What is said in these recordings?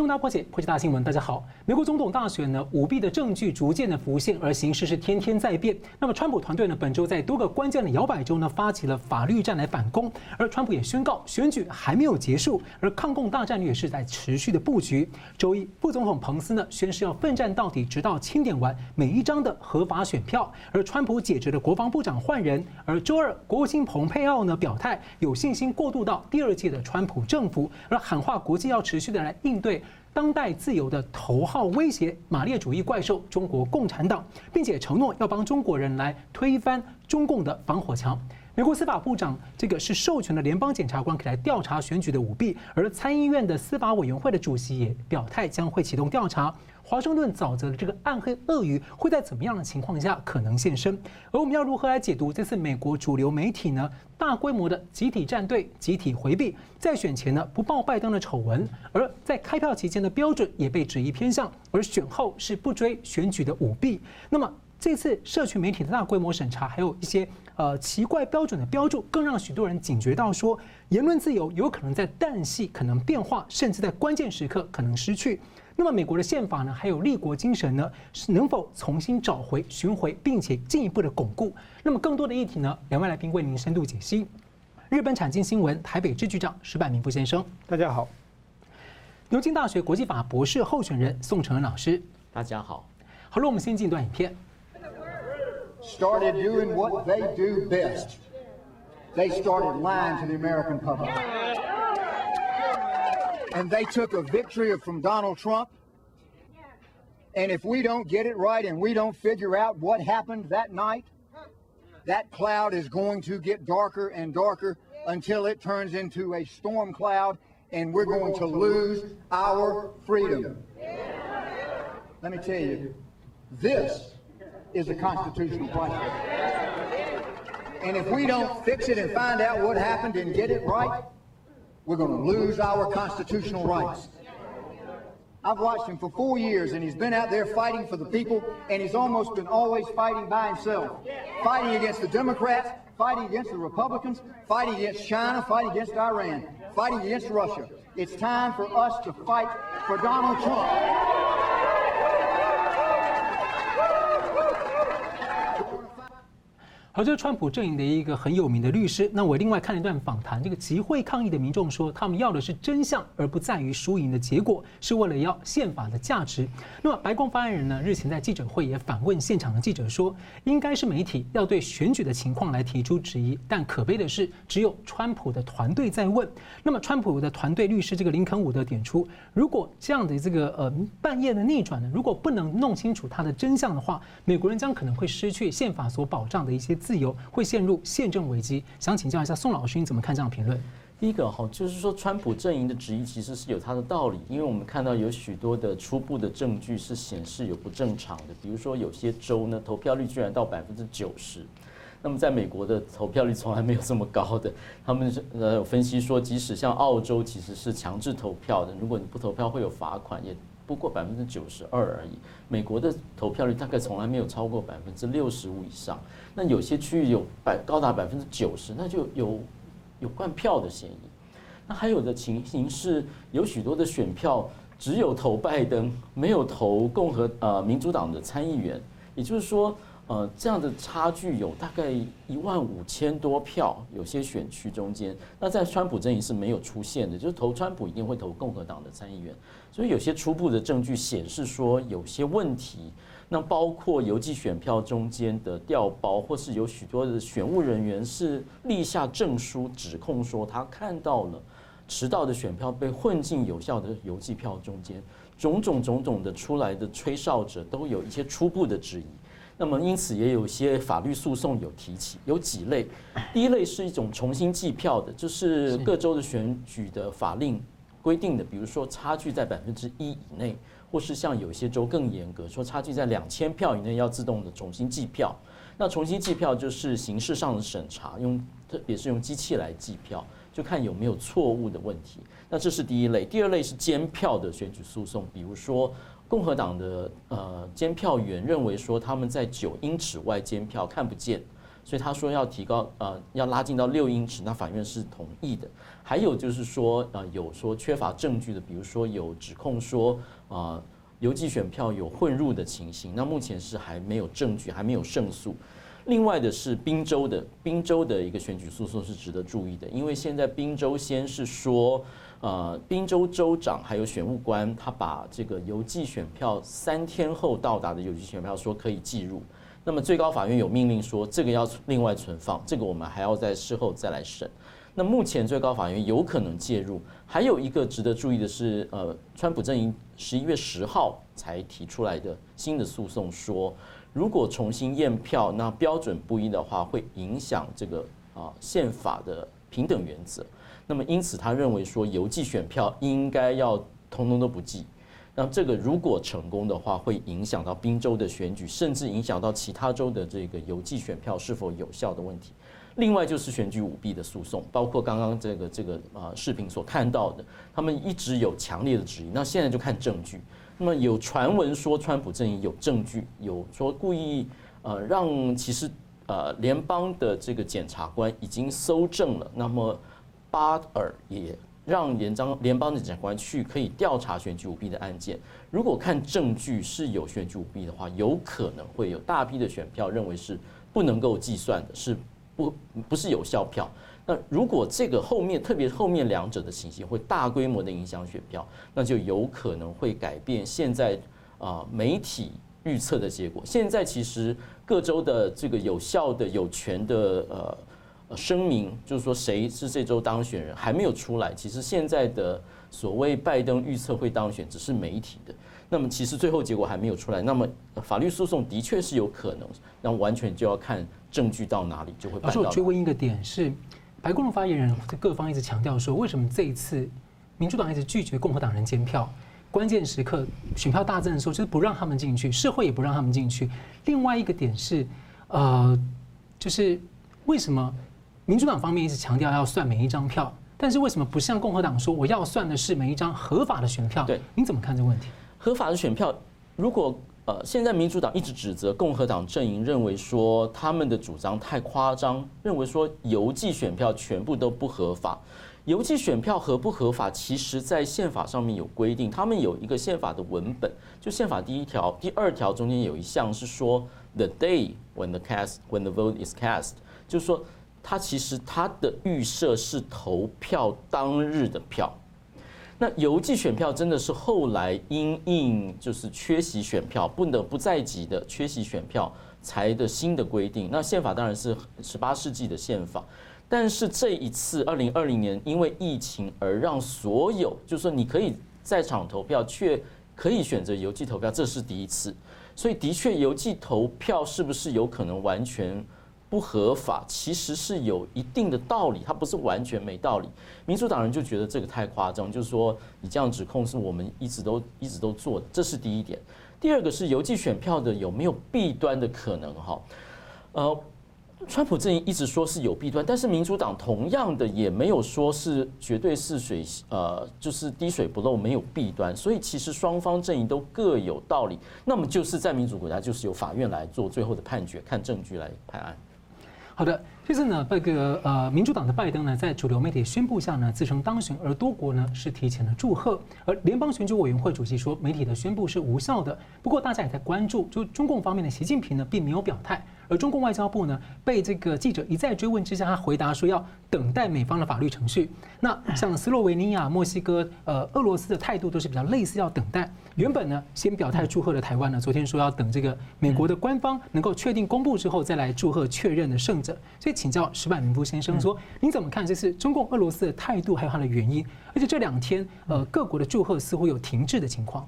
新闻大破解，破解大新闻。大家好，美国总统大选呢，舞弊的证据逐渐的浮现，而形势是天天在变。那么，川普团队呢，本周在多个关键的摇摆州呢，发起了法律战来反攻。而川普也宣告，选举还没有结束，而抗共大战略是在持续的布局。周一，副总统彭斯呢，宣誓要奋战到底，直到清点完每一张的合法选票。而川普解职的国防部长换人。而周二，国务卿蓬佩奥呢，表态有信心过渡到第二届的川普政府，而喊话国际要持续的来应对。当代自由的头号威胁——马列主义怪兽中国共产党，并且承诺要帮中国人来推翻中共的防火墙。美国司法部长这个是授权的联邦检察官可以来调查选举的舞弊，而参议院的司法委员会的主席也表态将会启动调查。华盛顿沼泽的这个暗黑鳄鱼会在怎么样的情况下可能现身？而我们要如何来解读这次美国主流媒体呢？大规模的集体站队、集体回避，在选前呢不报拜登的丑闻，而在开票期间的标准也被质疑偏向，而选后是不追选举的舞弊。那么这次社群媒体的大规模审查，还有一些呃奇怪标准的标注，更让许多人警觉到说，言论自由有可能在旦夕可能变化，甚至在关键时刻可能失去。那么美国的宪法呢，还有立国精神呢，是能否重新找回、寻回，并且进一步的巩固？那么更多的议题呢，两位来宾为您深度解析。日本产经新闻台北支局长石柏明夫先生，大家好；牛津大学国际法博士候选人宋承恩老师，大家好。好了，我们先进一段影片。Started doing what they do best. They started lying to the American public. And they took a victory from Donald Trump. And if we don't get it right and we don't figure out what happened that night, that cloud is going to get darker and darker until it turns into a storm cloud and we're going to lose our freedom. Let me tell you, this is a constitutional crisis. And if we don't fix it and find out what happened and get it right, we're going to lose our constitutional rights. I've watched him for four years, and he's been out there fighting for the people, and he's almost been always fighting by himself. Fighting against the Democrats, fighting against the Republicans, fighting against China, fighting against Iran, fighting against Russia. It's time for us to fight for Donald Trump. 而这是川普阵营的一个很有名的律师。那我另外看了一段访谈，这个集会抗议的民众说，他们要的是真相，而不在于输赢的结果，是为了要宪法的价值。那么白宫发言人呢，日前在记者会也反问现场的记者说，应该是媒体要对选举的情况来提出质疑，但可悲的是，只有川普的团队在问。那么川普的团队律师这个林肯伍德点出，如果这样的这个呃半夜的逆转呢，如果不能弄清楚它的真相的话，美国人将可能会失去宪法所保障的一些。自由会陷入宪政危机，想请教一下宋老师，你怎么看这样评论？第一个哈，就是说川普阵营的质疑其实是有它的道理，因为我们看到有许多的初步的证据是显示有不正常的，比如说有些州呢投票率居然到百分之九十，那么在美国的投票率从来没有这么高的，他们呃有分析说，即使像澳洲其实是强制投票的，如果你不投票会有罚款也。不过百分之九十二而已，美国的投票率大概从来没有超过百分之六十五以上。那有些区域有百高达百分之九十，那就有有灌票的嫌疑。那还有的情形是，有许多的选票只有投拜登，没有投共和呃民主党的参议员，也就是说。呃，这样的差距有大概一万五千多票，有些选区中间，那在川普阵营是没有出现的，就是投川普一定会投共和党的参议员，所以有些初步的证据显示说有些问题，那包括邮寄选票中间的调包，或是有许多的选务人员是立下证书指控说他看到了迟到的选票被混进有效的邮寄票中间，种种种种的出来的吹哨者都有一些初步的质疑。那么，因此也有些法律诉讼有提起，有几类。第一类是一种重新计票的，就是各州的选举的法令规定的，比如说差距在百分之一以内，或是像有些州更严格，说差距在两千票以内要自动的重新计票。那重新计票就是形式上的审查，用特别是用机器来计票，就看有没有错误的问题。那这是第一类。第二类是监票的选举诉讼，比如说。共和党的呃监票员认为说他们在九英尺外监票看不见，所以他说要提高呃要拉近到六英尺，那法院是同意的。还有就是说呃有说缺乏证据的，比如说有指控说啊邮寄选票有混入的情形，那目前是还没有证据，还没有胜诉。另外的是宾州的宾州的一个选举诉讼是值得注意的，因为现在宾州先是说。呃，宾州州长还有选务官，他把这个邮寄选票三天后到达的邮寄选票说可以计入。那么最高法院有命令说这个要另外存放，这个我们还要在事后再来审。那目前最高法院有可能介入。还有一个值得注意的是，呃，川普阵营十一月十号才提出来的新的诉讼说，如果重新验票，那标准不一的话，会影响这个啊宪法的平等原则。那么，因此他认为说邮寄选票应该要通通都不寄。那这个如果成功的话，会影响到宾州的选举，甚至影响到其他州的这个邮寄选票是否有效的问题。另外就是选举舞弊的诉讼，包括刚刚这个这个呃视频所看到的，他们一直有强烈的质疑。那现在就看证据。那么有传闻说川普阵营有证据，有说故意呃让其实呃联邦的这个检察官已经搜证了。那么巴尔也让联邦联邦的检察官去可以调查选举舞弊的案件。如果看证据是有选举舞弊的话，有可能会有大批的选票认为是不能够计算的，是不不是有效票。那如果这个后面特别后面两者的情形会大规模的影响选票，那就有可能会改变现在啊媒体预测的结果。现在其实各州的这个有效的有权的呃。声明就是说，谁是这周当选人还没有出来。其实现在的所谓拜登预测会当选，只是媒体的。那么其实最后结果还没有出来。那么法律诉讼的确是有可能，那完全就要看证据到哪里就会办到。我追问一个点是，白宫的发言人各方一直强调说，为什么这一次民主党一直拒绝共和党人监票？关键时刻选票大增的时候，就是不让他们进去，社会也不让他们进去。另外一个点是，呃，就是为什么？民主党方面一直强调要算每一张票，但是为什么不向共和党说我要算的是每一张合法的选票？对，您怎么看这个问题？合法的选票，如果呃现在民主党一直指责共和党阵营认为说他们的主张太夸张，认为说邮寄选票全部都不合法。邮寄选票合不合法，其实在宪法上面有规定，他们有一个宪法的文本，就宪法第一条、第二条中间有一项是说 the day when the cast when the vote is cast，就是说。它其实它的预设是投票当日的票，那邮寄选票真的是后来因应就是缺席选票不能不在籍的缺席选票才的新的规定。那宪法当然是十八世纪的宪法，但是这一次二零二零年因为疫情而让所有就是说你可以在场投票却可以选择邮寄投票，这是第一次。所以的确邮寄投票是不是有可能完全？不合法其实是有一定的道理，它不是完全没道理。民主党人就觉得这个太夸张，就是说你这样指控是我们一直都一直都做的，这是第一点。第二个是邮寄选票的有没有弊端的可能？哈，呃，川普阵营一直说是有弊端，但是民主党同样的也没有说是绝对是水，呃，就是滴水不漏，没有弊端。所以其实双方阵营都各有道理。那么就是在民主国家，就是由法院来做最后的判决，看证据来判案。好的，这次呢，这个呃，民主党的拜登呢，在主流媒体宣布下呢，自称当选，而多国呢是提前的祝贺，而联邦选举委员会主席说，媒体的宣布是无效的。不过大家也在关注，就中共方面的习近平呢，并没有表态。而中共外交部呢，被这个记者一再追问之下，他回答说要等待美方的法律程序。那像斯洛维尼亚、墨西哥、呃，俄罗斯的态度都是比较类似，要等待。原本呢，先表态祝贺的台湾呢，昨天说要等这个美国的官方能够确定公布之后，再来祝贺确认的胜者。所以请教石板明夫先生说，您怎么看这次中共、俄罗斯的态度，还有它的原因？而且这两天，呃，各国的祝贺似乎有停滞的情况。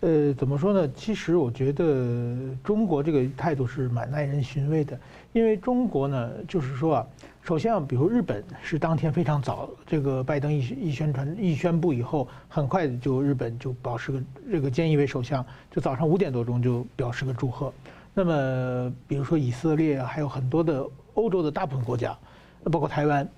呃，怎么说呢？其实我觉得中国这个态度是蛮耐人寻味的，因为中国呢，就是说啊，首先啊，比如日本是当天非常早，这个拜登一一宣传一宣布以后，很快就日本就表示个这个菅义伟首相就早上五点多钟就表示个祝贺。那么比如说以色列还有很多的欧洲的大部分国家，包括台湾。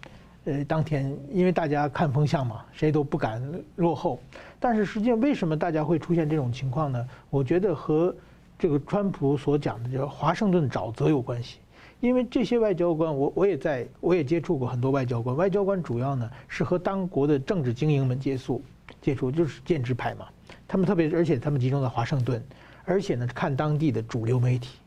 呃，当天因为大家看风向嘛，谁都不敢落后。但是实际上，为什么大家会出现这种情况呢？我觉得和这个川普所讲的叫华盛顿沼泽有关系。因为这些外交官，我我也在我也接触过很多外交官，外交官主要呢是和当国的政治精英们接触，接触就是建制派嘛。他们特别，而且他们集中在华盛顿，而且呢看当地的主流媒体。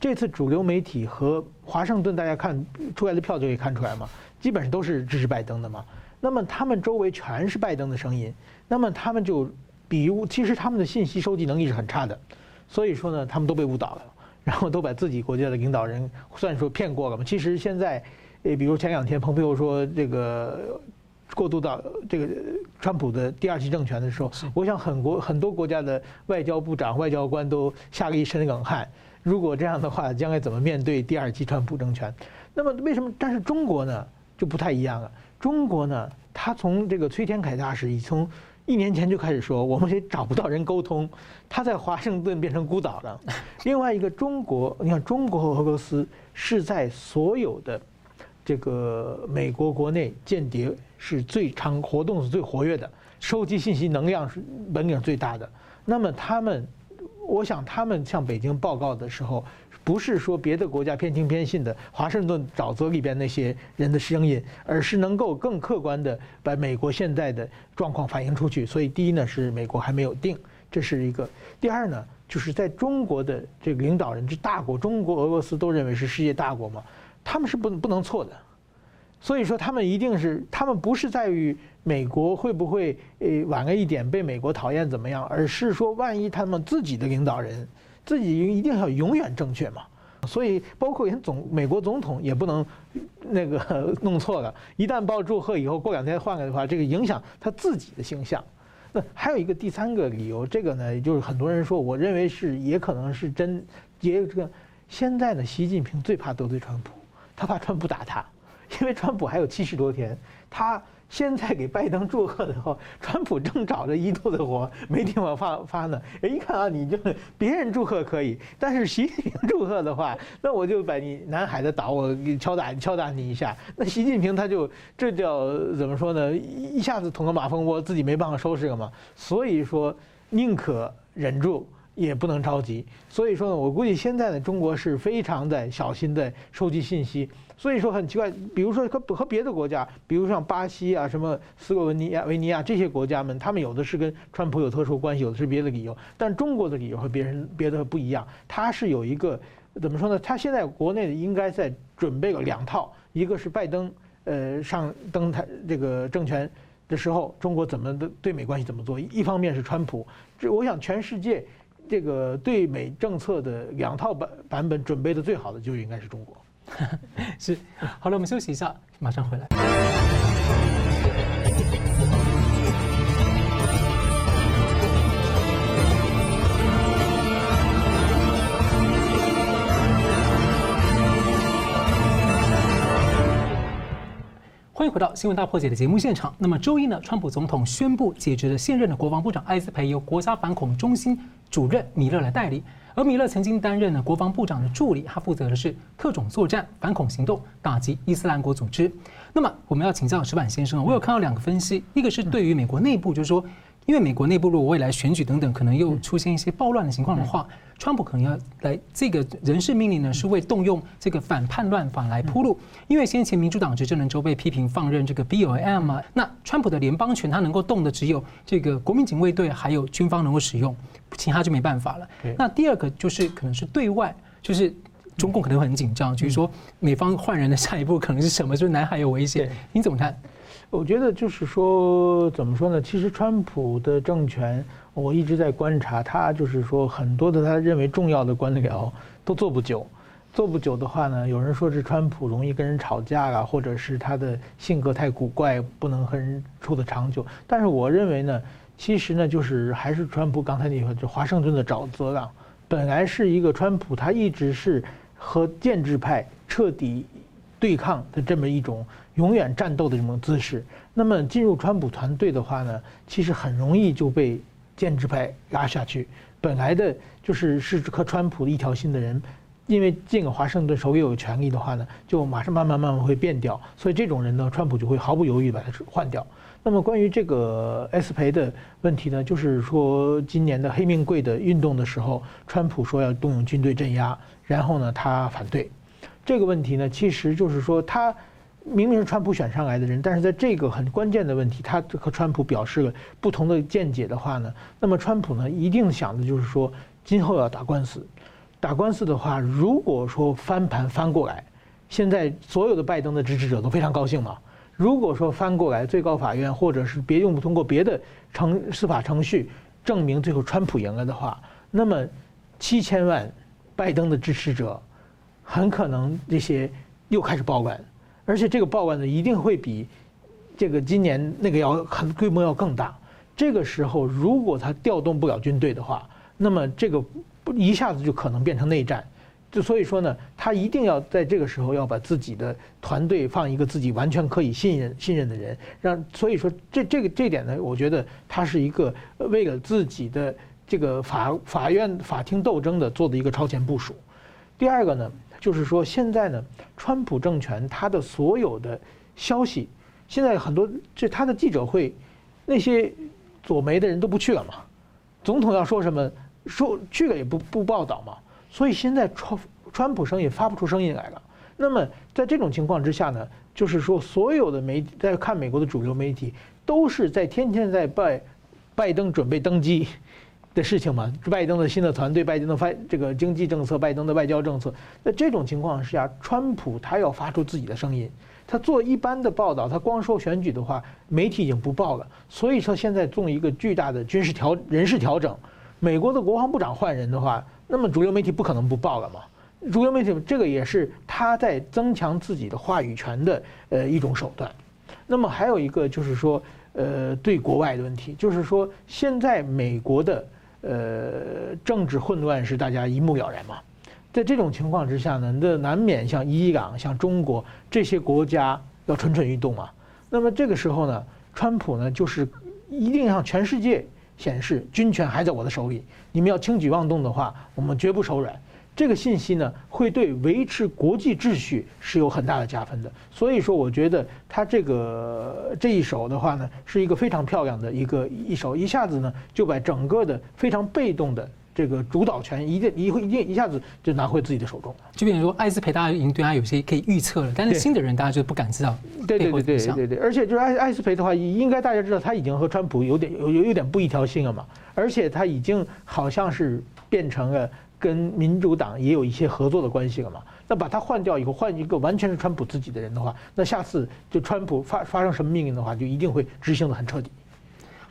这次主流媒体和华盛顿，大家看出来的票就可以看出来嘛，基本上都是支持拜登的嘛。那么他们周围全是拜登的声音，那么他们就比如其实他们的信息收集能力是很差的，所以说呢，他们都被误导了，然后都把自己国家的领导人算说骗过了嘛。其实现在，诶，比如前两天蓬佩奥说这个。过渡到这个川普的第二期政权的时候，我想很国很多国家的外交部长、外交官都吓了一身冷汗。如果这样的话，将来怎么面对第二期川普政权？那么为什么？但是中国呢就不太一样了。中国呢，他从这个崔天凯大使已从一年前就开始说，我们也找不到人沟通，他在华盛顿变成孤岛了。另外一个，中国，你看，中国和俄罗斯是在所有的。这个美国国内间谍是最常活动是最活跃的，收集信息能量是本领最大的。那么他们，我想他们向北京报告的时候，不是说别的国家偏听偏信的华盛顿沼泽里边那些人的声音，而是能够更客观的把美国现在的状况反映出去。所以第一呢是美国还没有定，这是一个；第二呢就是在中国的这个领导人，这大国中国、俄罗斯都认为是世界大国嘛。他们是不不能错的，所以说他们一定是他们不是在于美国会不会呃晚了一点被美国讨厌怎么样，而是说万一他们自己的领导人自己一定要永远正确嘛。所以包括连总美国总统也不能那个弄错了，一旦报祝贺以后过两天换了的话，这个影响他自己的形象。那还有一个第三个理由，这个呢就是很多人说，我认为是也可能是真，也有这个现在呢，习近平最怕得罪川普。他怕川普打他，因为川普还有七十多天。他现在给拜登祝贺的时候，川普正找着一肚子火，没地方发发呢。人，一看啊，你就是别人祝贺可以，但是习近平祝贺的话，那我就把你南海的岛我给敲打敲打你一下。那习近平他就这叫怎么说呢？一下子捅个马蜂窝，自己没办法收拾了嘛。所以说，宁可忍住。也不能着急，所以说呢，我估计现在的中国是非常的小心的收集信息。所以说很奇怪，比如说和和别的国家，比如像巴西啊、什么斯洛文尼亚、维尼亚这些国家们，他们有的是跟川普有特殊关系，有的是别的理由。但中国的理由和别人别的不一样，它是有一个怎么说呢？他现在国内应该在准备了两套，一个是拜登呃上登台这个政权的时候，中国怎么的对美关系怎么做？一方面是川普，这我想全世界。这个对美政策的两套版版本准备的最好的就应该是中国。是，好了，我们休息一下，马上回来。欢迎回到新闻大破解的节目现场。那么周一呢，川普总统宣布解职了现任的国防部长艾斯培，由国家反恐中心主任米勒来代理。而米勒曾经担任呢国防部长的助理，他负责的是特种作战、反恐行动、打击伊斯兰国组织。那么我们要请教石板先生，我有看到两个分析，一个是对于美国内部，就是说。因为美国内部如果未来选举等等可能又出现一些暴乱的情况的话，川普可能要来这个人事命令呢，是为动用这个反叛乱法来铺路。因为先前民主党执政的州被批评放任这个 BLM 啊，那川普的联邦权他能够动的只有这个国民警卫队还有军方能够使用，其他就没办法了。那第二个就是可能是对外，就是中共可能会很紧张，就是说美方换人的下一步可能是什么？就是南海有危险，你怎么看？我觉得就是说，怎么说呢？其实川普的政权，我一直在观察他，就是说很多的他认为重要的官僚都做不久，做不久的话呢，有人说是川普容易跟人吵架啊，或者是他的性格太古怪，不能和人处得长久。但是我认为呢，其实呢，就是还是川普刚才那个，就华盛顿的沼泽啊，本来是一个川普，他一直是和建制派彻底对抗的这么一种。永远战斗的这种姿势，那么进入川普团队的话呢，其实很容易就被建制派拉下去。本来的就是是和川普一条心的人，因为进了华盛顿手里有权力的话呢，就马上慢慢慢慢会变掉。所以这种人呢，川普就会毫不犹豫把他换掉。那么关于这个 S 培的问题呢，就是说今年的黑命贵的运动的时候，川普说要动用军队镇压，然后呢他反对。这个问题呢，其实就是说他明明是川普选上来的人，但是在这个很关键的问题，他和川普表示了不同的见解的话呢，那么川普呢一定想的就是说今后要打官司，打官司的话，如果说翻盘翻过来，现在所有的拜登的支持者都非常高兴嘛。如果说翻过来，最高法院或者是别用通过别的程司法程序证明最后川普赢了的话，那么七千万拜登的支持者很可能这些又开始报案，而且这个报案呢一定会比这个今年那个要很规模要更大。这个时候如果他调动不了军队的话，那么这个一下子就可能变成内战。就所以说呢，他一定要在这个时候要把自己的团队放一个自己完全可以信任信任的人，让所以说这这个这点呢，我觉得他是一个为了自己的这个法法院法庭斗争的做的一个超前部署。第二个呢，就是说现在呢，川普政权他的所有的消息，现在很多这他的记者会，那些左媒的人都不去了嘛，总统要说什么说去了也不不报道嘛。所以现在川川普声音发不出声音来了。那么在这种情况之下呢，就是说所有的媒体在看美国的主流媒体都是在天天在拜拜登准备登基的事情嘛，拜登的新的团队，拜登的发这个经济政策，拜登的外交政策。在这种情况下，川普他要发出自己的声音，他做一般的报道，他光说选举的话，媒体已经不报了。所以说现在做一个巨大的军事调人事调整，美国的国防部长换人的话。那么主流媒体不可能不报了嘛？主流媒体这个也是他在增强自己的话语权的呃一种手段。那么还有一个就是说，呃，对国外的问题，就是说现在美国的呃政治混乱是大家一目了然嘛。在这种情况之下呢，那难免像伊朗、像中国这些国家要蠢蠢欲动啊。那么这个时候呢，川普呢就是一定向全世界。显示军权还在我的手里，你们要轻举妄动的话，我们绝不手软。这个信息呢，会对维持国际秩序是有很大的加分的。所以说，我觉得他这个这一手的话呢，是一个非常漂亮的一个一手，一下子呢就把整个的非常被动的。这个主导权一定一会一定一下子就拿回自己的手中。就比如说艾斯培，大家已经对他有些可以预测了，但是新的人大家就不敢知道。对对对对对对，而且就是艾艾斯培的话，应该大家知道他已经和川普有点有有有点不一条心了嘛，而且他已经好像是变成了跟民主党也有一些合作的关系了嘛。那把他换掉以后，换一个完全是川普自己的人的话，那下次就川普发发生什么命令的话，就一定会执行得很彻底。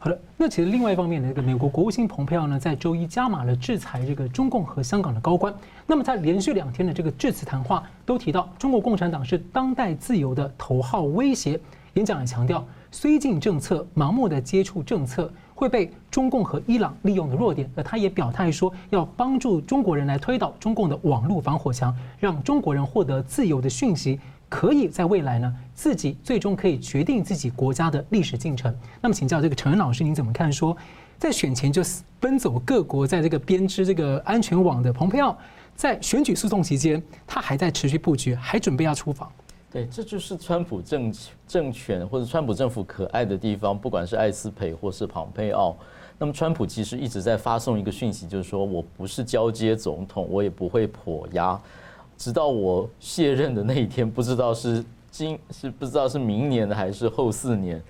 好的，那其实另外一方面呢，这个美国国务卿蓬佩奥呢，在周一加码了制裁这个中共和香港的高官。那么他连续两天的这个致辞谈话都提到，中国共产党是当代自由的头号威胁。演讲也强调，绥靖政策、盲目的接触政策会被中共和伊朗利用的弱点。而他也表态说，要帮助中国人来推倒中共的网络防火墙，让中国人获得自由的讯息。可以在未来呢，自己最终可以决定自己国家的历史进程。那么，请教这个陈恩老师，您怎么看？说在选前就奔走各国，在这个编织这个安全网的蓬佩奥，在选举诉讼期间，他还在持续布局，还准备要出访。对，这就是川普政政权或者川普政府可爱的地方，不管是艾斯培或是庞佩奥。那么，川普其实一直在发送一个讯息，就是说我不是交接总统，我也不会跛压。直到我卸任的那一天，不知道是今是不知道是明年的还是后四年，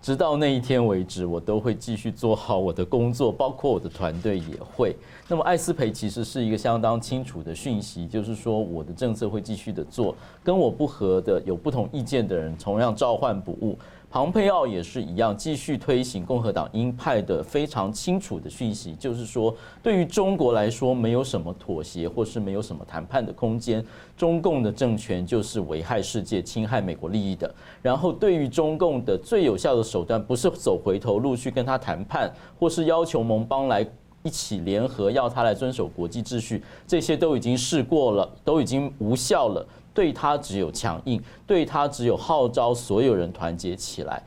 直到那一天为止，我都会继续做好我的工作，包括我的团队也会。那么艾斯培其实是一个相当清楚的讯息，就是说我的政策会继续的做，跟我不合的、有不同意见的人，同样召唤不误。庞佩奥也是一样，继续推行共和党鹰派的非常清楚的讯息，就是说，对于中国来说，没有什么妥协或是没有什么谈判的空间。中共的政权就是危害世界、侵害美国利益的。然后，对于中共的最有效的手段，不是走回头路去跟他谈判，或是要求盟邦来一起联合，要他来遵守国际秩序，这些都已经试过了，都已经无效了。对他只有强硬，对他只有号召所有人团结起来，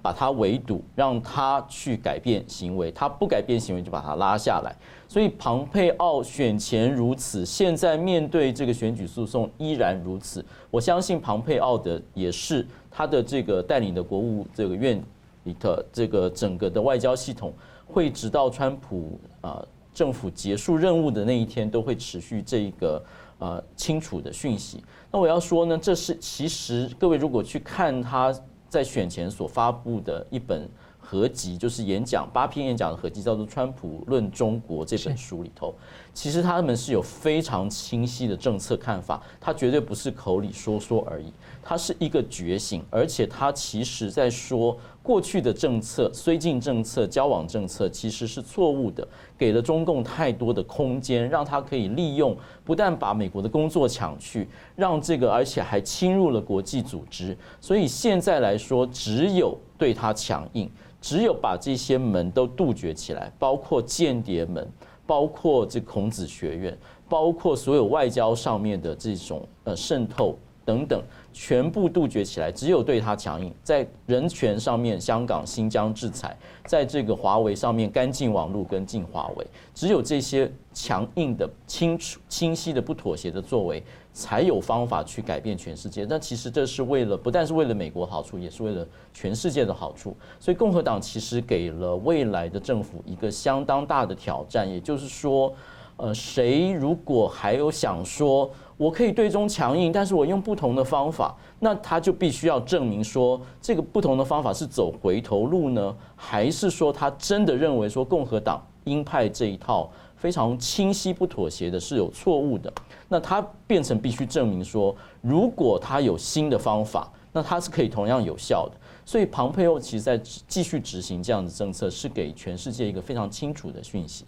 把他围堵，让他去改变行为。他不改变行为，就把他拉下来。所以，庞佩奥选前如此，现在面对这个选举诉讼依然如此。我相信庞佩奥的也是他的这个带领的国务这个院里的这个整个的外交系统，会直到川普啊政府结束任务的那一天，都会持续这个呃清楚的讯息。那我要说呢，这是其实各位如果去看他在选前所发布的一本。合集就是演讲八篇演讲的合集，叫做《川普论中国》这本书里头，其实他们是有非常清晰的政策看法，他绝对不是口里说说而已，他是一个觉醒，而且他其实在说过去的政策、绥靖政策、交往政策其实是错误的，给了中共太多的空间，让他可以利用，不但把美国的工作抢去，让这个而且还侵入了国际组织，所以现在来说，只有对他强硬。只有把这些门都杜绝起来，包括间谍门，包括这孔子学院，包括所有外交上面的这种呃渗透等等，全部杜绝起来。只有对他强硬，在人权上面，香港、新疆制裁，在这个华为上面，干净网络跟禁华为，只有这些强硬的、清楚、清晰的、不妥协的作为。才有方法去改变全世界，但其实这是为了不但是为了美国好处，也是为了全世界的好处。所以共和党其实给了未来的政府一个相当大的挑战，也就是说，呃，谁如果还有想说我可以对中强硬，但是我用不同的方法，那他就必须要证明说这个不同的方法是走回头路呢，还是说他真的认为说共和党鹰派这一套？非常清晰不妥协的是有错误的，那他变成必须证明说，如果他有新的方法，那他是可以同样有效的。所以，庞佩奥其实在继续执行这样的政策，是给全世界一个非常清楚的讯息。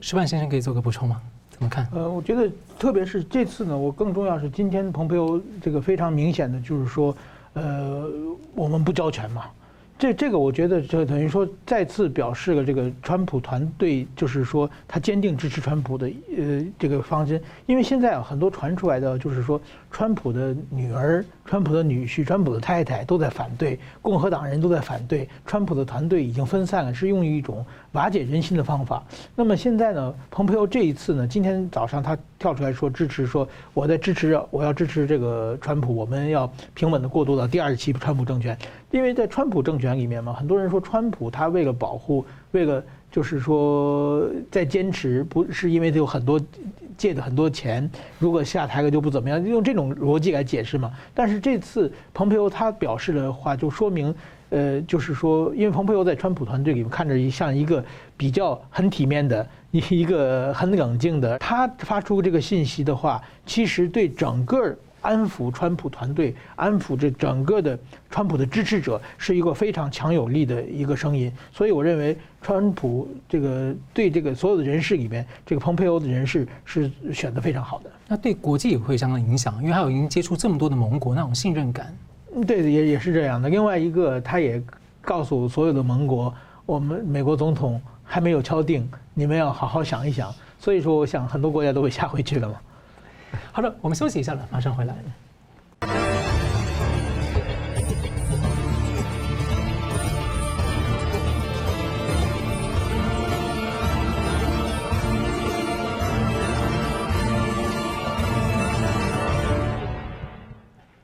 石万先生可以做个补充吗？怎么看？呃，我觉得特别是这次呢，我更重要是今天蓬佩奥这个非常明显的就是说，呃，我们不交权嘛。这这个我觉得就等于说再次表示了这个川普团队就是说他坚定支持川普的呃这个方针，因为现在啊很多传出来的就是说川普的女儿、川普的女婿、川普的太太都在反对，共和党人都在反对，川普的团队已经分散了，是用一种瓦解人心的方法。那么现在呢，蓬佩奥这一次呢，今天早上他跳出来说支持，说我在支持，我要支持这个川普，我们要平稳的过渡到第二期川普政权。因为在川普政权里面嘛，很多人说川普他为了保护，为了就是说在坚持，不是因为他有很多借的很多钱，如果下台了就不怎么样，用这种逻辑来解释嘛。但是这次蓬佩奥他表示的话，就说明，呃，就是说，因为蓬佩奥在川普团队里面看着像一个比较很体面的，一一个很冷静的，他发出这个信息的话，其实对整个。安抚川普团队，安抚这整个的川普的支持者，是一个非常强有力的一个声音。所以我认为，川普这个对这个所有的人士里面，这个蓬佩奥的人士是选的非常好的。那对国际也会相当影响，因为他有已经接触这么多的盟国，那种信任感。对，也也是这样的。另外一个，他也告诉所有的盟国，我们美国总统还没有敲定，你们要好好想一想。所以说，我想很多国家都会下回去了嘛。好的，我们休息一下了，马上回来。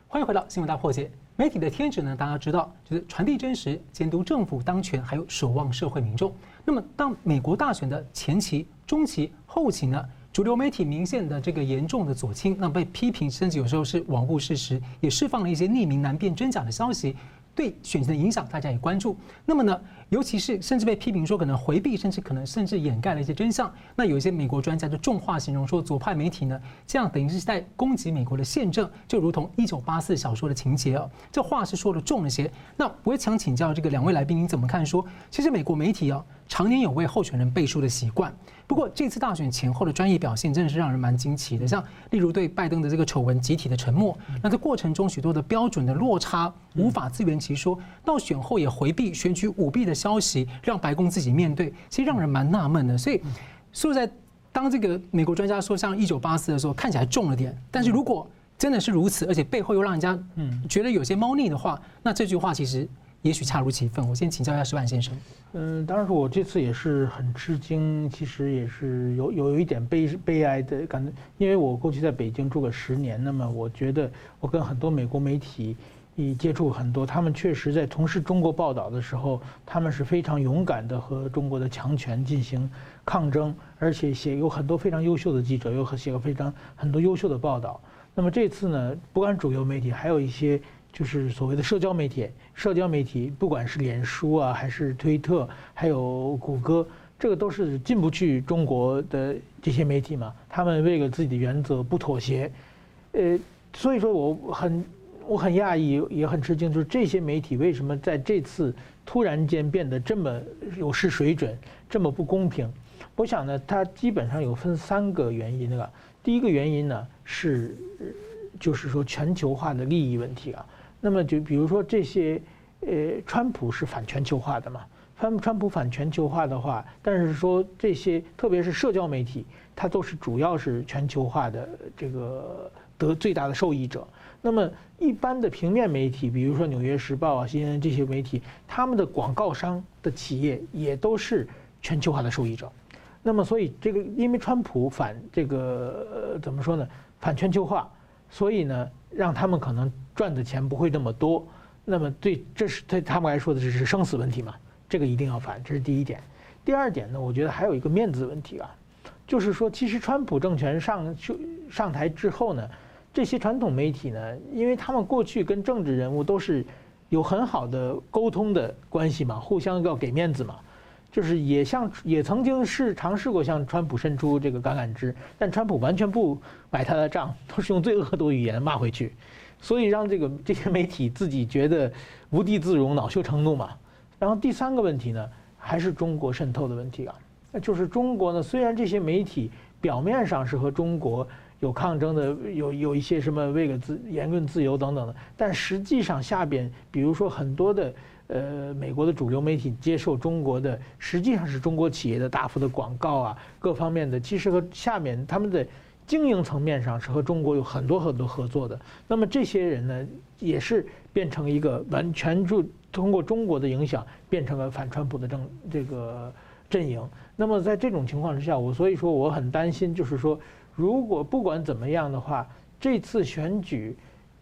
欢迎回到新闻大破解。媒体的天职呢，大家知道就是传递真实、监督政府当权，还有守望社会民众。那么，当美国大选的前期、中期、后期呢？主流媒体明显的这个严重的左倾，那被批评，甚至有时候是罔顾事实，也释放了一些匿名难辨真假的消息，对选情的影响，大家也关注。那么呢，尤其是甚至被批评说可能回避，甚至可能甚至掩盖了一些真相。那有一些美国专家就重话形容说，左派媒体呢，这样等于是在攻击美国的宪政，就如同一九八四小说的情节哦。这话是说的重了些。那我也想请教这个两位来宾，您怎么看？说其实美国媒体哦，常年有为候选人背书的习惯。不过这次大选前后的专业表现真的是让人蛮惊奇的，像例如对拜登的这个丑闻集体的沉默，那在过程中许多的标准的落差无法自圆其说，到选后也回避选举舞弊的消息，让白宫自己面对，其实让人蛮纳闷的。所以，说在当这个美国专家说像一九八四的时候看起来重了点，但是如果真的是如此，而且背后又让人家嗯觉得有些猫腻的话，那这句话其实。也许恰如其分。我先请教一下石板先生。嗯，当然说我这次也是很吃惊，其实也是有有一点悲悲哀的感觉，因为我过去在北京住了十年，那么我觉得我跟很多美国媒体，也接触很多，他们确实在从事中国报道的时候，他们是非常勇敢的和中国的强权进行抗争，而且写有很多非常优秀的记者，又和写过非常很多优秀的报道。那么这次呢，不管主流媒体，还有一些就是所谓的社交媒体，社交媒体不管是脸书啊，还是推特，还有谷歌，这个都是进不去中国的这些媒体嘛，他们为了自己的原则不妥协，呃，所以说我很。我很讶异，也很吃惊，就是这些媒体为什么在这次突然间变得这么有失水准，这么不公平？我想呢，它基本上有分三个原因啊。第一个原因呢是，就是说全球化的利益问题啊。那么就比如说这些，呃，川普是反全球化的嘛？川川普反全球化的话，但是说这些，特别是社交媒体，它都是主要是全球化的这个得最大的受益者。那么，一般的平面媒体，比如说《纽约时报》啊、CNN 这些媒体，他们的广告商的企业也都是全球化的受益者。那么，所以这个因为川普反这个怎么说呢？反全球化，所以呢，让他们可能赚的钱不会那么多。那么，对，这是对他们来说的这是生死问题嘛？这个一定要反，这是第一点。第二点呢，我觉得还有一个面子问题啊，就是说，其实川普政权上就上台之后呢。这些传统媒体呢，因为他们过去跟政治人物都是有很好的沟通的关系嘛，互相要给面子嘛，就是也像也曾经是尝试过向川普伸出这个橄榄枝，但川普完全不买他的账，都是用最恶毒语言骂回去，所以让这个这些媒体自己觉得无地自容、恼羞成怒嘛。然后第三个问题呢，还是中国渗透的问题啊，那就是中国呢，虽然这些媒体表面上是和中国。有抗争的，有有一些什么为了自言论自由等等的，但实际上下边，比如说很多的呃美国的主流媒体接受中国的，实际上是中国企业的大幅的广告啊，各方面的，其实和下面他们的经营层面上是和中国有很多很多合作的。那么这些人呢，也是变成一个完全就通过中国的影响，变成了反川普的政这个阵营。那么在这种情况之下，我所以说我很担心，就是说。如果不管怎么样的话，这次选举，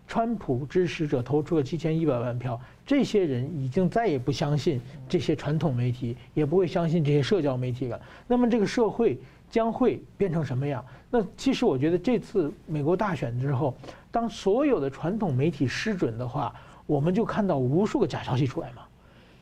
川普支持者投出了七千一百万票，这些人已经再也不相信这些传统媒体，也不会相信这些社交媒体了。那么这个社会将会变成什么样？那其实我觉得这次美国大选之后，当所有的传统媒体失准的话，我们就看到无数个假消息出来嘛。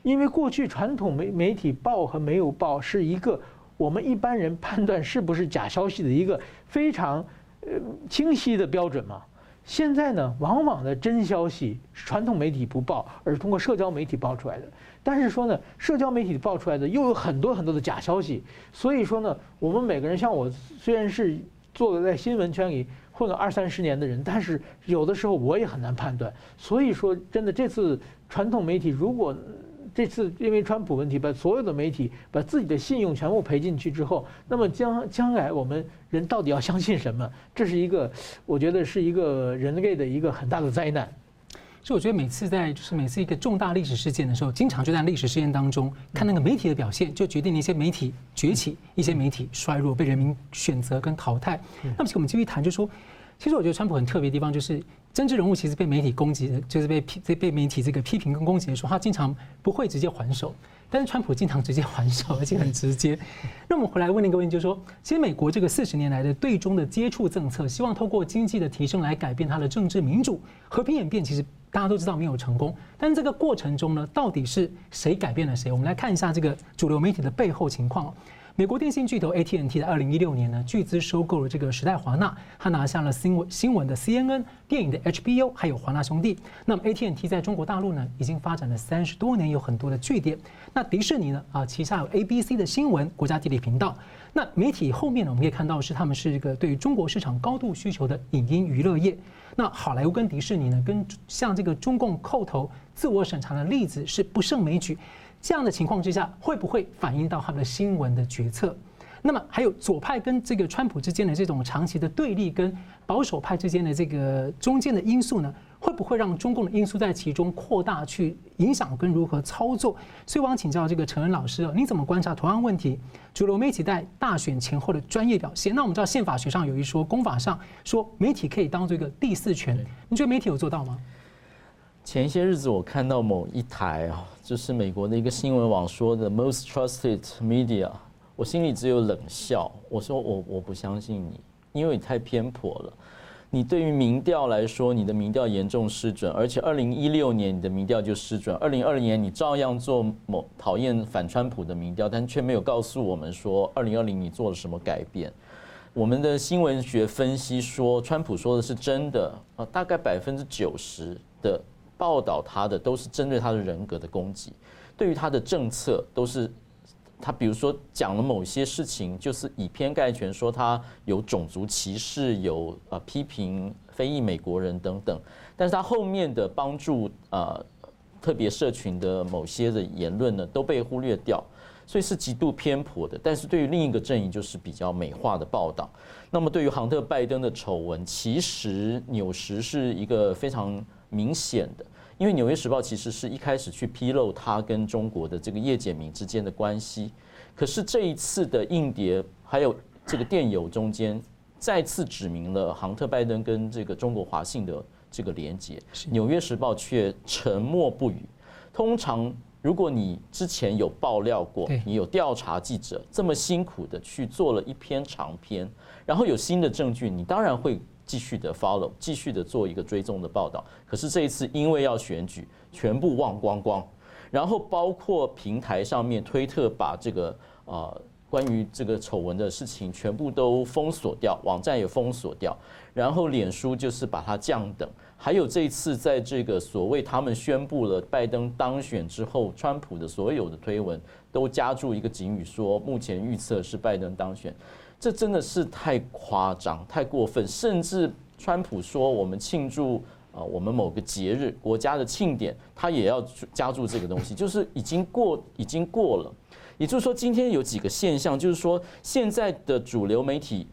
因为过去传统媒媒体报和没有报是一个。我们一般人判断是不是假消息的一个非常呃清晰的标准嘛？现在呢，往往的真消息传统媒体不报，而是通过社交媒体报出来的。但是说呢，社交媒体报出来的又有很多很多的假消息。所以说呢，我们每个人像我，虽然是做了在新闻圈里混了二三十年的人，但是有的时候我也很难判断。所以说，真的这次传统媒体如果。这次因为川普问题，把所有的媒体把自己的信用全部赔进去之后，那么将将来我们人到底要相信什么？这是一个，我觉得是一个人类的一个很大的灾难。所以我觉得每次在就是每次一个重大历史事件的时候，经常就在历史事件当中看那个媒体的表现，就决定了一些媒体崛起，一些媒体衰弱，被人民选择跟淘汰。那么，其实我们继续谈，就是说，其实我觉得川普很特别的地方就是。政治人物其实被媒体攻击，就是被批被媒体这个批评跟攻击的时候，他经常不会直接还手，但是川普经常直接还手，而且很直接。那我们回来问一个问题，就是说，其实美国这个四十年来的对中的接触政策，希望透过经济的提升来改变它的政治民主和平演变，其实大家都知道没有成功。但是这个过程中呢，到底是谁改变了谁？我们来看一下这个主流媒体的背后情况。美国电信巨头 AT&T 在二零一六年呢，巨资收购了这个时代华纳，他拿下了新闻新闻的 CNN、电影的 HBO，还有华纳兄弟。那么 AT&T 在中国大陆呢，已经发展了三十多年，有很多的据点。那迪士尼呢，啊，旗下有 ABC 的新闻、国家地理频道。那媒体后面呢，我们可以看到是他们是一个对于中国市场高度需求的影音娱乐业。那好莱坞跟迪士尼呢，跟像这个中共叩头自我审查的例子是不胜枚举。这样的情况之下，会不会反映到他们的新闻的决策？那么还有左派跟这个川普之间的这种长期的对立，跟保守派之间的这个中间的因素呢，会不会让中共的因素在其中扩大，去影响跟如何操作？所以我想请教这个陈恩老师哦，你怎么观察同样问题？主流媒体在大选前后的专业表现？那我们知道宪法学上有一说，公法上说媒体可以当做一个第四权，你觉得媒体有做到吗？前些日子，我看到某一台啊，就是美国的一个新闻网说的 “most trusted media”，我心里只有冷笑。我说我我不相信你，因为你太偏颇了。你对于民调来说，你的民调严重失准，而且二零一六年你的民调就失准，二零二零年你照样做某讨厌反川普的民调，但却没有告诉我们说二零二零你做了什么改变。我们的新闻学分析说，川普说的是真的啊，大概百分之九十的。报道他的都是针对他的人格的攻击，对于他的政策都是他，比如说讲了某些事情，就是以偏概全，说他有种族歧视，有呃批评非裔美国人等等，但是他后面的帮助呃特别社群的某些的言论呢都被忽略掉，所以是极度偏颇的。但是对于另一个阵营就是比较美化的报道。那么对于杭特拜登的丑闻，其实纽时是一个非常。明显的，因为《纽约时报》其实是一开始去披露他跟中国的这个叶简明之间的关系，可是这一次的硬碟还有这个电邮中间再次指明了杭特拜登跟这个中国华信的这个连结，《纽约时报》却沉默不语。通常，如果你之前有爆料过，你有调查记者这么辛苦的去做了一篇长篇，然后有新的证据，你当然会。继续的 follow，继续的做一个追踪的报道。可是这一次因为要选举，全部忘光光。然后包括平台上面，推特把这个呃关于这个丑闻的事情全部都封锁掉，网站也封锁掉。然后脸书就是把它降等。还有这一次在这个所谓他们宣布了拜登当选之后，川普的所有的推文都加注一个警语，说目前预测是拜登当选。这真的是太夸张、太过分，甚至川普说我们庆祝啊，我们某个节日、国家的庆典，他也要加注这个东西，就是已经过、已经过了。也就是说，今天有几个现象，就是说现在的主流媒体，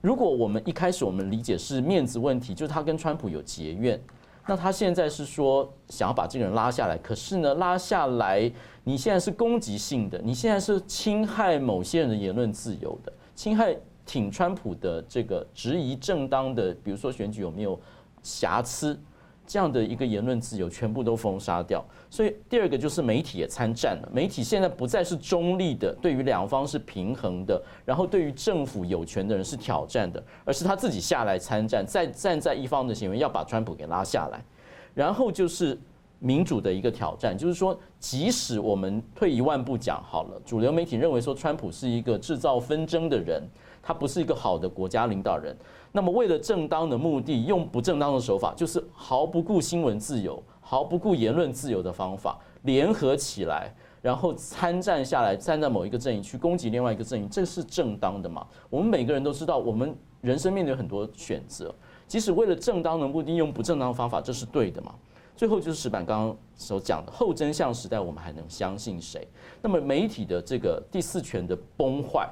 如果我们一开始我们理解是面子问题，就是他跟川普有结怨，那他现在是说想要把这个人拉下来，可是呢，拉下来，你现在是攻击性的，你现在是侵害某些人的言论自由的。侵害挺川普的这个质疑正当的，比如说选举有没有瑕疵，这样的一个言论自由全部都封杀掉。所以第二个就是媒体也参战了，媒体现在不再是中立的，对于两方是平衡的，然后对于政府有权的人是挑战的，而是他自己下来参战，再站在一方的行为要把川普给拉下来。然后就是民主的一个挑战，就是说，即使我们退一万步讲好了，主流媒体认为说川普是一个制造纷争的人，他不是一个好的国家领导人。那么为了正当的目的，用不正当的手法，就是毫不顾新闻自由、毫不顾言论自由的方法，联合起来，然后参战下来，站在某一个阵营去攻击另外一个阵营，这是正当的吗？我们每个人都知道，我们人生面对很多选择，即使为了正当的目的，用不正当的方法，这是对的吗？最后就是石板刚刚所讲的后真相时代，我们还能相信谁？那么媒体的这个第四权的崩坏，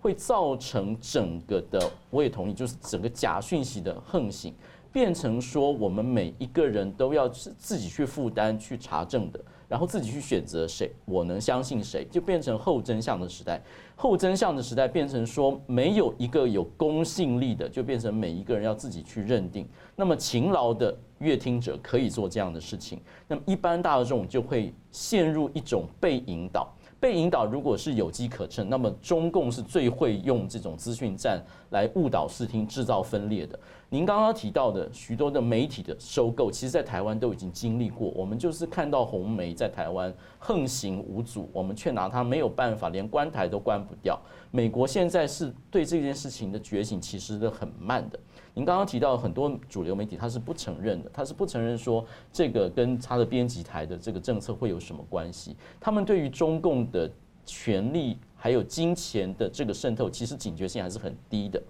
会造成整个的，我也同意，就是整个假讯息的横行，变成说我们每一个人都要自自己去负担、去查证的。然后自己去选择谁，我能相信谁，就变成后真相的时代。后真相的时代变成说，没有一个有公信力的，就变成每一个人要自己去认定。那么勤劳的乐听者可以做这样的事情，那么一般大众就会陷入一种被引导。被引导如果是有机可乘，那么中共是最会用这种资讯战来误导视听、制造分裂的。您刚刚提到的许多的媒体的收购，其实在台湾都已经经历过。我们就是看到红媒在台湾横行无阻，我们却拿它没有办法，连关台都关不掉。美国现在是对这件事情的觉醒，其实是很慢的。您刚刚提到很多主流媒体，他是不承认的，他是不承认说这个跟他的编辑台的这个政策会有什么关系。他们对于中共的权力还有金钱的这个渗透，其实警觉性还是很低的。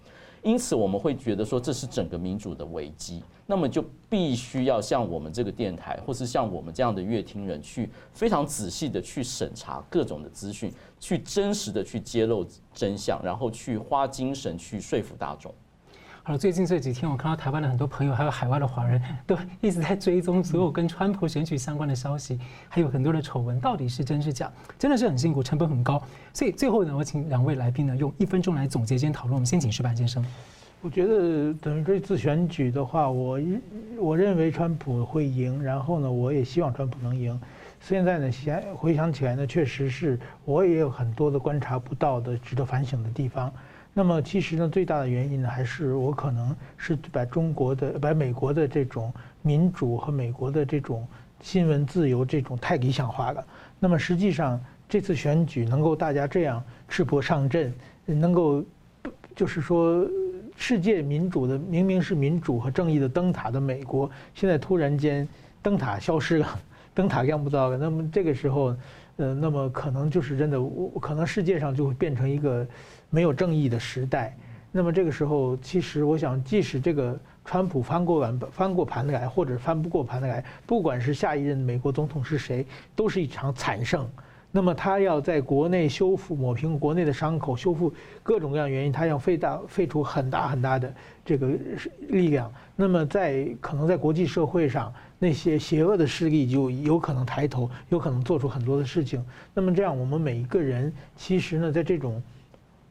因此，我们会觉得说这是整个民主的危机，那么就必须要像我们这个电台，或是像我们这样的乐听人，去非常仔细的去审查各种的资讯，去真实的去揭露真相，然后去花精神去说服大众。好，最近这几天，我看到台湾的很多朋友，还有海外的华人都一直在追踪所有跟川普选举相关的消息，还有很多的丑闻，到底是真是假？真的是很辛苦，成本很高。所以最后呢，我请两位来宾呢，用一分钟来总结今天讨论。我们先请石板先生。我觉得等于这次选举的话，我我认为川普会赢，然后呢，我也希望川普能赢。现在呢，想回想起来呢，确实是我也有很多的观察不到的、值得反省的地方。那么其实呢，最大的原因呢，还是我可能是把中国的、把美国的这种民主和美国的这种新闻自由这种太理想化了。那么实际上这次选举能够大家这样赤膊上阵，能够就是说。世界民主的明明是民主和正义的灯塔的美国，现在突然间灯塔消失了，灯塔亮不到了。那么这个时候，呃，那么可能就是真的，我可能世界上就会变成一个没有正义的时代。那么这个时候，其实我想，即使这个川普翻过完翻过盘来，或者翻不过盘来，不管是下一任美国总统是谁，都是一场惨胜。那么他要在国内修复抹平国内的伤口，修复各种各样原因，他要费大费出很大很大的这个力量。那么在可能在国际社会上，那些邪恶的势力就有可能抬头，有可能做出很多的事情。那么这样，我们每一个人其实呢，在这种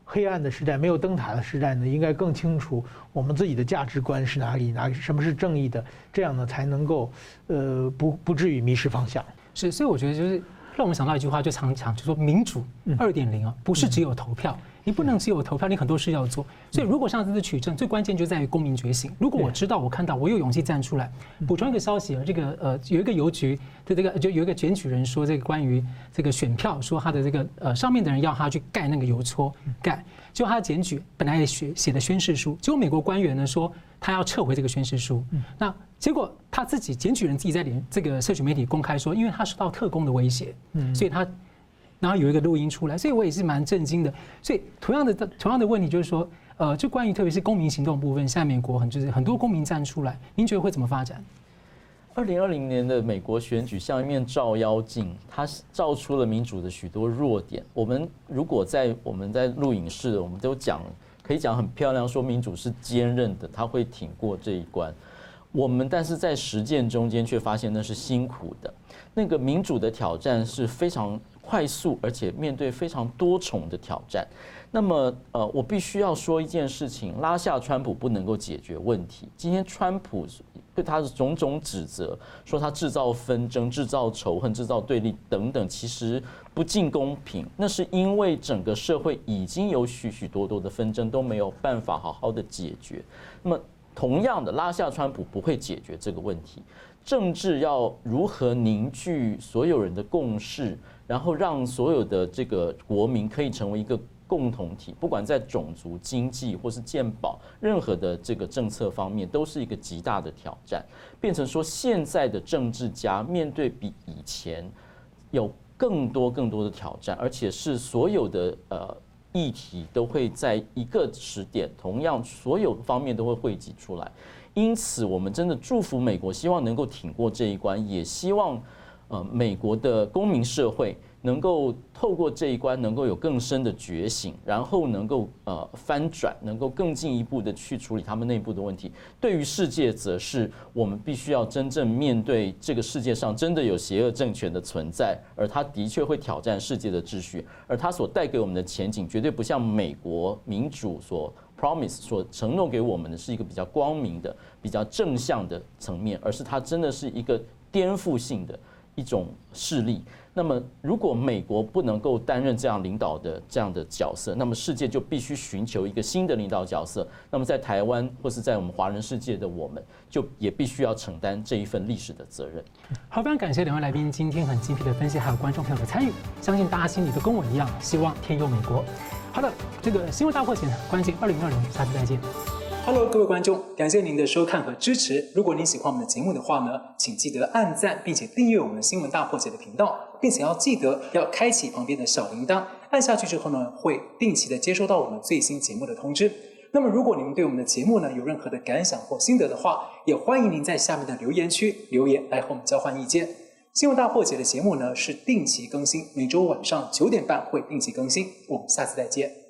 黑暗的时代、没有灯塔的时代呢，应该更清楚我们自己的价值观是哪里，哪什么是正义的，这样呢才能够呃不不至于迷失方向。是，所以我觉得就是。让我们想到一句话，就常常，就说民主二点零啊，不是只有投票，你不能只有投票，你很多事要做。所以如果上次的取证，最关键就在于公民觉醒。如果我知道，我看到，我有勇气站出来。补充一个消息啊，这个呃有一个邮局的这个就有一个检举人说，这个关于这个选票，说他的这个呃上面的人要他去盖那个邮戳盖，就他检举本来也写写的宣誓书，结果美国官员呢说他要撤回这个宣誓书，那。结果他自己检举人自己在连这个社群媒体公开说，因为他受到特工的威胁，嗯，所以他，然后有一个录音出来，所以我也是蛮震惊的。所以同样的同样的问题就是说，呃，就关于特别是公民行动部分，现在美国很就是很多公民站出来，您觉得会怎么发展？二零二零年的美国选举像一面照妖镜，它照出了民主的许多弱点。我们如果在我们在录影室，我们都讲可以讲很漂亮，说民主是坚韧的，它会挺过这一关。我们但是在实践中间却发现那是辛苦的，那个民主的挑战是非常快速，而且面对非常多重的挑战。那么，呃，我必须要说一件事情：拉下川普不能够解决问题。今天川普对他的种种指责，说他制造纷争、制造仇恨、制造对立等等，其实不尽公平。那是因为整个社会已经有许许多多的纷争都没有办法好好的解决。那么。同样的，拉下川普不会解决这个问题。政治要如何凝聚所有人的共识，然后让所有的这个国民可以成为一个共同体，不管在种族、经济或是健保任何的这个政策方面，都是一个极大的挑战。变成说，现在的政治家面对比以前有更多更多的挑战，而且是所有的呃。议题都会在一个时点，同样所有方面都会汇集出来，因此我们真的祝福美国，希望能够挺过这一关，也希望呃美国的公民社会。能够透过这一关，能够有更深的觉醒，然后能够呃翻转，能够更进一步的去处理他们内部的问题。对于世界，则是我们必须要真正面对这个世界上真的有邪恶政权的存在，而它的确会挑战世界的秩序，而它所带给我们的前景，绝对不像美国民主所 promise 所承诺给我们的是一个比较光明的、比较正向的层面，而是它真的是一个颠覆性的一种势力。那么，如果美国不能够担任这样领导的这样的角色，那么世界就必须寻求一个新的领导角色。那么，在台湾或是在我们华人世界的我们，就也必须要承担这一份历史的责任。好，非常感谢两位来宾今天很精辟的分析，还有观众朋友的参与。相信大家心里都跟我一样，希望天佑美国。好的，这个新闻大破解关键二零二零，下次再见。Hello，各位观众，感谢您的收看和支持。如果您喜欢我们的节目的话呢，请记得按赞，并且订阅我们新闻大破解的频道。并且要记得要开启旁边的小铃铛，按下去之后呢，会定期的接收到我们最新节目的通知。那么，如果您对我们的节目呢有任何的感想或心得的话，也欢迎您在下面的留言区留言来和我们交换意见。新闻大破解的节目呢是定期更新，每周晚上九点半会定期更新。我们下次再见。